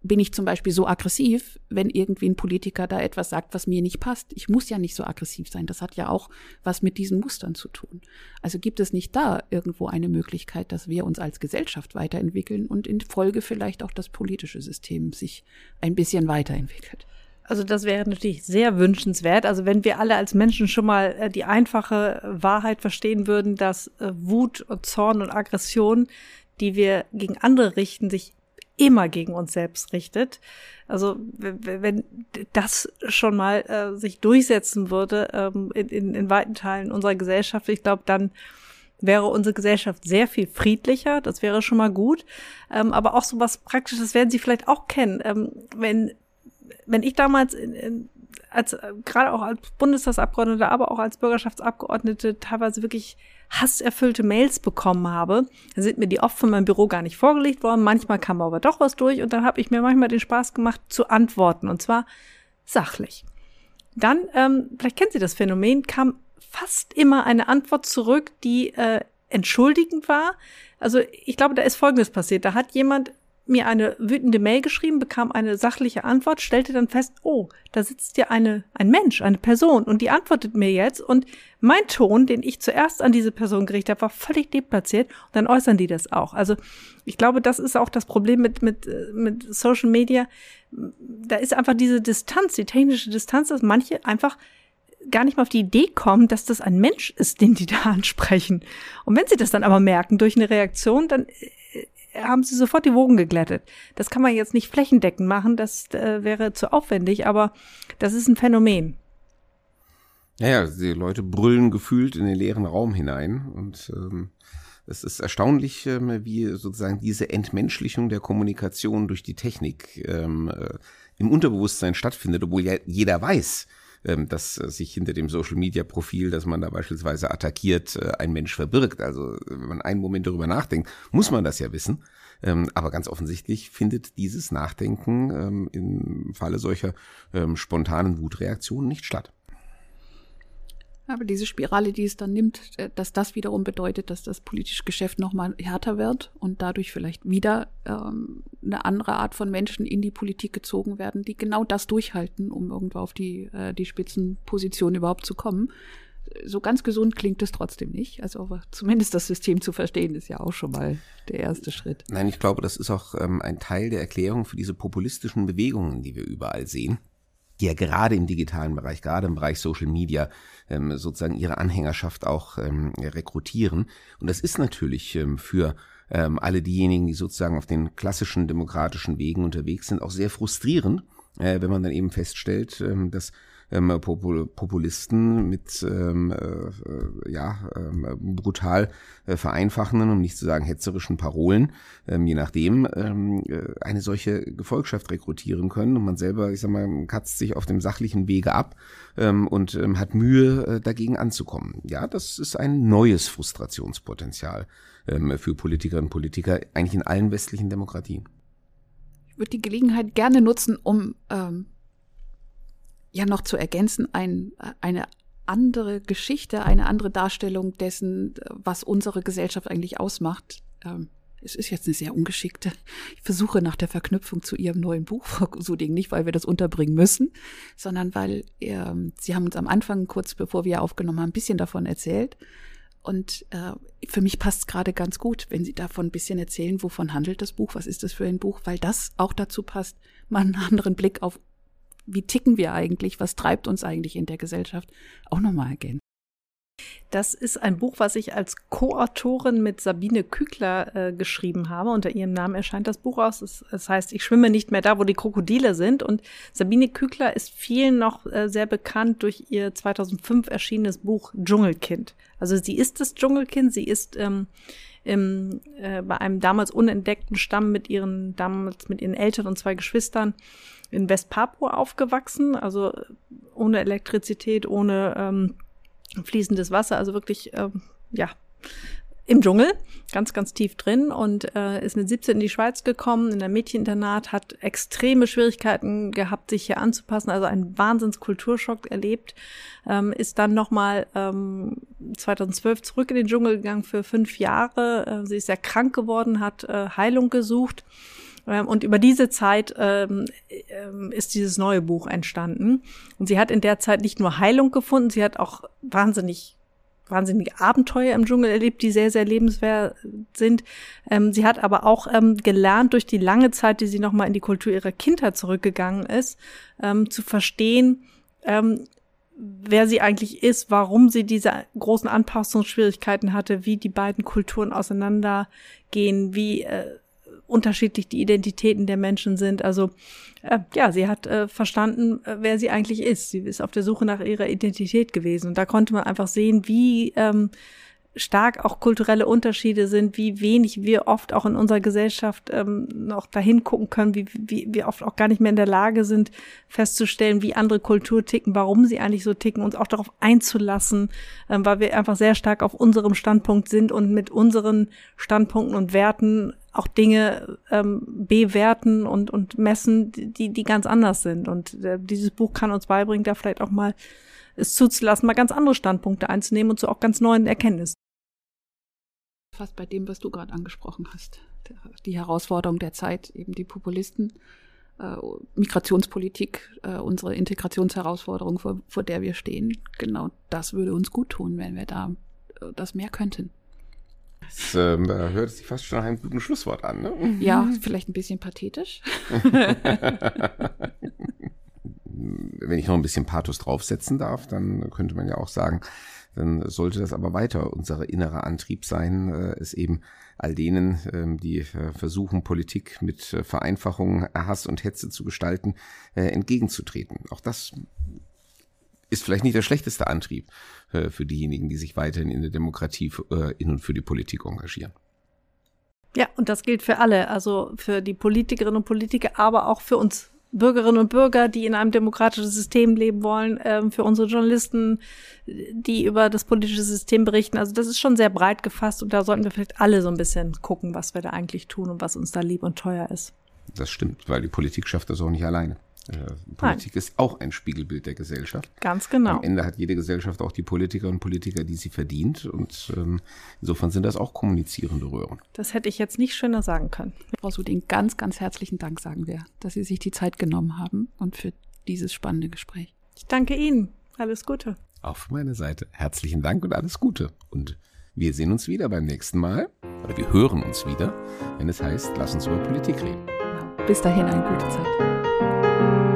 bin ich zum Beispiel so aggressiv, wenn irgendwie ein Politiker da etwas sagt, was mir nicht passt? Ich muss ja nicht so aggressiv sein. Das hat ja auch was mit diesen Mustern zu tun. Also gibt es nicht da irgendwo eine Möglichkeit, dass wir uns als Gesellschaft weiterentwickeln und in Folge vielleicht auch das politische System sich ein bisschen weiterentwickelt? Also das wäre natürlich sehr wünschenswert. Also wenn wir alle als Menschen schon mal äh, die einfache Wahrheit verstehen würden, dass äh, Wut und Zorn und Aggression, die wir gegen andere richten, sich immer gegen uns selbst richtet. Also wenn das schon mal äh, sich durchsetzen würde ähm, in, in, in weiten Teilen unserer Gesellschaft, ich glaube, dann wäre unsere Gesellschaft sehr viel friedlicher. Das wäre schon mal gut. Ähm, aber auch so was Praktisches werden Sie vielleicht auch kennen. Ähm, wenn wenn ich damals in, in, als gerade auch als Bundestagsabgeordnete, aber auch als Bürgerschaftsabgeordnete teilweise wirklich hasserfüllte Mails bekommen habe, dann sind mir die oft von meinem Büro gar nicht vorgelegt worden. Manchmal kam aber doch was durch und dann habe ich mir manchmal den Spaß gemacht zu antworten und zwar sachlich. Dann, ähm, vielleicht kennen Sie das Phänomen, kam fast immer eine Antwort zurück, die äh, entschuldigend war. Also ich glaube, da ist Folgendes passiert. Da hat jemand mir eine wütende Mail geschrieben, bekam eine sachliche Antwort, stellte dann fest, oh, da sitzt ja eine, ein Mensch, eine Person und die antwortet mir jetzt und mein Ton, den ich zuerst an diese Person gerichtet habe, war völlig deplatziert und dann äußern die das auch. Also ich glaube, das ist auch das Problem mit, mit, mit Social Media. Da ist einfach diese Distanz, die technische Distanz, dass manche einfach gar nicht mal auf die Idee kommen, dass das ein Mensch ist, den die da *laughs* ansprechen. Und wenn sie das dann aber merken durch eine Reaktion, dann haben sie sofort die Wogen geglättet. Das kann man jetzt nicht flächendeckend machen, das äh, wäre zu aufwendig, aber das ist ein Phänomen. Naja, die Leute brüllen gefühlt in den leeren Raum hinein und ähm, es ist erstaunlich, ähm, wie sozusagen diese Entmenschlichung der Kommunikation durch die Technik ähm, äh, im Unterbewusstsein stattfindet, obwohl ja jeder weiß, ähm, dass sich hinter dem Social Media Profil, das man da beispielsweise attackiert, äh, ein Mensch verbirgt. Also wenn man einen Moment darüber nachdenkt, muss man das ja wissen. Ähm, aber ganz offensichtlich findet dieses Nachdenken ähm, im Falle solcher spontanen Wutreaktionen nicht statt. Aber diese Spirale, die es dann nimmt, äh, dass das wiederum bedeutet, dass das politische Geschäft nochmal härter wird und dadurch vielleicht wieder ähm, eine andere Art von Menschen in die Politik gezogen werden, die genau das durchhalten, um irgendwo auf die, äh, die Spitzenposition überhaupt zu kommen. So ganz gesund klingt es trotzdem nicht. Also zumindest das System zu verstehen, ist ja auch schon mal der erste Schritt. Nein, ich glaube, das ist auch ähm, ein Teil der Erklärung für diese populistischen Bewegungen, die wir überall sehen die ja gerade im digitalen Bereich, gerade im Bereich Social Media ähm, sozusagen ihre Anhängerschaft auch ähm, rekrutieren. Und das ist natürlich ähm, für ähm, alle diejenigen, die sozusagen auf den klassischen demokratischen Wegen unterwegs sind, auch sehr frustrierend, äh, wenn man dann eben feststellt, ähm, dass ähm, Populisten mit ähm, äh, ja, ähm, brutal äh, vereinfachenden, um nicht zu sagen hetzerischen Parolen, ähm, je nachdem, ähm, äh, eine solche Gefolgschaft rekrutieren können. Und man selber, ich sag mal, katzt sich auf dem sachlichen Wege ab ähm, und ähm, hat Mühe, äh, dagegen anzukommen. Ja, das ist ein neues Frustrationspotenzial ähm, für Politikerinnen und Politiker, eigentlich in allen westlichen Demokratien. Ich würde die Gelegenheit gerne nutzen, um ähm, ja noch zu ergänzen, ein, eine andere Geschichte, eine andere Darstellung dessen, was unsere Gesellschaft eigentlich ausmacht. Ähm, es ist jetzt eine sehr ungeschickte. Ich versuche nach der Verknüpfung zu Ihrem neuen Buch, Frau Suding, nicht weil wir das unterbringen müssen, sondern weil äh, Sie haben uns am Anfang, kurz bevor wir aufgenommen haben, ein bisschen davon erzählt. Und äh, für mich passt es gerade ganz gut, wenn Sie davon ein bisschen erzählen, wovon handelt das Buch, was ist das für ein Buch, weil das auch dazu passt, mal einen anderen Blick auf wie ticken wir eigentlich, was treibt uns eigentlich in der Gesellschaft, auch nochmal ergänzen. Das ist ein Buch, was ich als Co-Autorin mit Sabine Kügler äh, geschrieben habe. Unter ihrem Namen erscheint das Buch aus. Es, das heißt, ich schwimme nicht mehr da, wo die Krokodile sind. Und Sabine Kügler ist vielen noch äh, sehr bekannt durch ihr 2005 erschienenes Buch Dschungelkind. Also sie ist das Dschungelkind. Sie ist ähm, im, äh, bei einem damals unentdeckten Stamm mit ihren damals mit ihren Eltern und zwei Geschwistern in Westpapua aufgewachsen, also ohne Elektrizität, ohne ähm, fließendes Wasser, also wirklich ähm, ja, im Dschungel, ganz, ganz tief drin und äh, ist mit 17 in die Schweiz gekommen, in ein Mädcheninternat, hat extreme Schwierigkeiten gehabt, sich hier anzupassen, also einen Wahnsinnskulturschock erlebt, ähm, ist dann nochmal ähm, 2012 zurück in den Dschungel gegangen für fünf Jahre. Äh, sie ist sehr krank geworden, hat äh, Heilung gesucht. Ähm, und über diese Zeit ähm, ähm, ist dieses neue Buch entstanden. Und sie hat in der Zeit nicht nur Heilung gefunden, sie hat auch wahnsinnig wahnsinnige Abenteuer im Dschungel erlebt, die sehr, sehr lebenswert sind. Ähm, sie hat aber auch ähm, gelernt, durch die lange Zeit, die sie nochmal in die Kultur ihrer Kindheit zurückgegangen ist, ähm, zu verstehen, ähm, wer sie eigentlich ist, warum sie diese großen Anpassungsschwierigkeiten hatte, wie die beiden Kulturen auseinandergehen, wie äh, unterschiedlich die Identitäten der Menschen sind. Also äh, ja, sie hat äh, verstanden, äh, wer sie eigentlich ist. Sie ist auf der Suche nach ihrer Identität gewesen. Und da konnte man einfach sehen, wie ähm, stark auch kulturelle Unterschiede sind, wie wenig wir oft auch in unserer Gesellschaft ähm, noch dahin gucken können, wie, wie wir oft auch gar nicht mehr in der Lage sind, festzustellen, wie andere Kultur ticken, warum sie eigentlich so ticken, uns auch darauf einzulassen, ähm, weil wir einfach sehr stark auf unserem Standpunkt sind und mit unseren Standpunkten und Werten auch Dinge ähm, bewerten und, und messen, die, die ganz anders sind. Und äh, dieses Buch kann uns beibringen, da vielleicht auch mal es zuzulassen, mal ganz andere Standpunkte einzunehmen und zu auch ganz neuen Erkenntnissen. Fast bei dem, was du gerade angesprochen hast. Die Herausforderung der Zeit, eben die Populisten, äh, Migrationspolitik, äh, unsere Integrationsherausforderung, vor, vor der wir stehen. Genau das würde uns gut tun, wenn wir da äh, das mehr könnten. Das ähm, hört sich fast schon nach einem guten Schlusswort an, ne? *laughs* Ja, vielleicht ein bisschen pathetisch. *laughs* Wenn ich noch ein bisschen Pathos draufsetzen darf, dann könnte man ja auch sagen, dann sollte das aber weiter unser innerer Antrieb sein, äh, es eben all denen, ähm, die äh, versuchen, Politik mit äh, Vereinfachung, Hass und Hetze zu gestalten, entgegenzutreten. Auch das ist vielleicht nicht der schlechteste Antrieb äh, für diejenigen, die sich weiterhin in der Demokratie äh, in und für die Politik engagieren. Ja, und das gilt für alle, also für die Politikerinnen und Politiker, aber auch für uns Bürgerinnen und Bürger, die in einem demokratischen System leben wollen, ähm, für unsere Journalisten, die über das politische System berichten. Also das ist schon sehr breit gefasst und da sollten wir vielleicht alle so ein bisschen gucken, was wir da eigentlich tun und was uns da lieb und teuer ist. Das stimmt, weil die Politik schafft das auch nicht alleine. Äh, Politik Nein. ist auch ein Spiegelbild der Gesellschaft. Ganz genau. Am Ende hat jede Gesellschaft auch die Politikerinnen und Politiker, die sie verdient. Und ähm, insofern sind das auch kommunizierende Röhren. Das hätte ich jetzt nicht schöner sagen können. Frau Suding, ganz, ganz herzlichen Dank, sagen wir, dass Sie sich die Zeit genommen haben und für dieses spannende Gespräch. Ich danke Ihnen. Alles Gute. Auf meine Seite. Herzlichen Dank und alles Gute. Und wir sehen uns wieder beim nächsten Mal. Oder wir hören uns wieder, wenn es heißt, lass uns über Politik reden. Bis dahin eine gute Zeit. thank you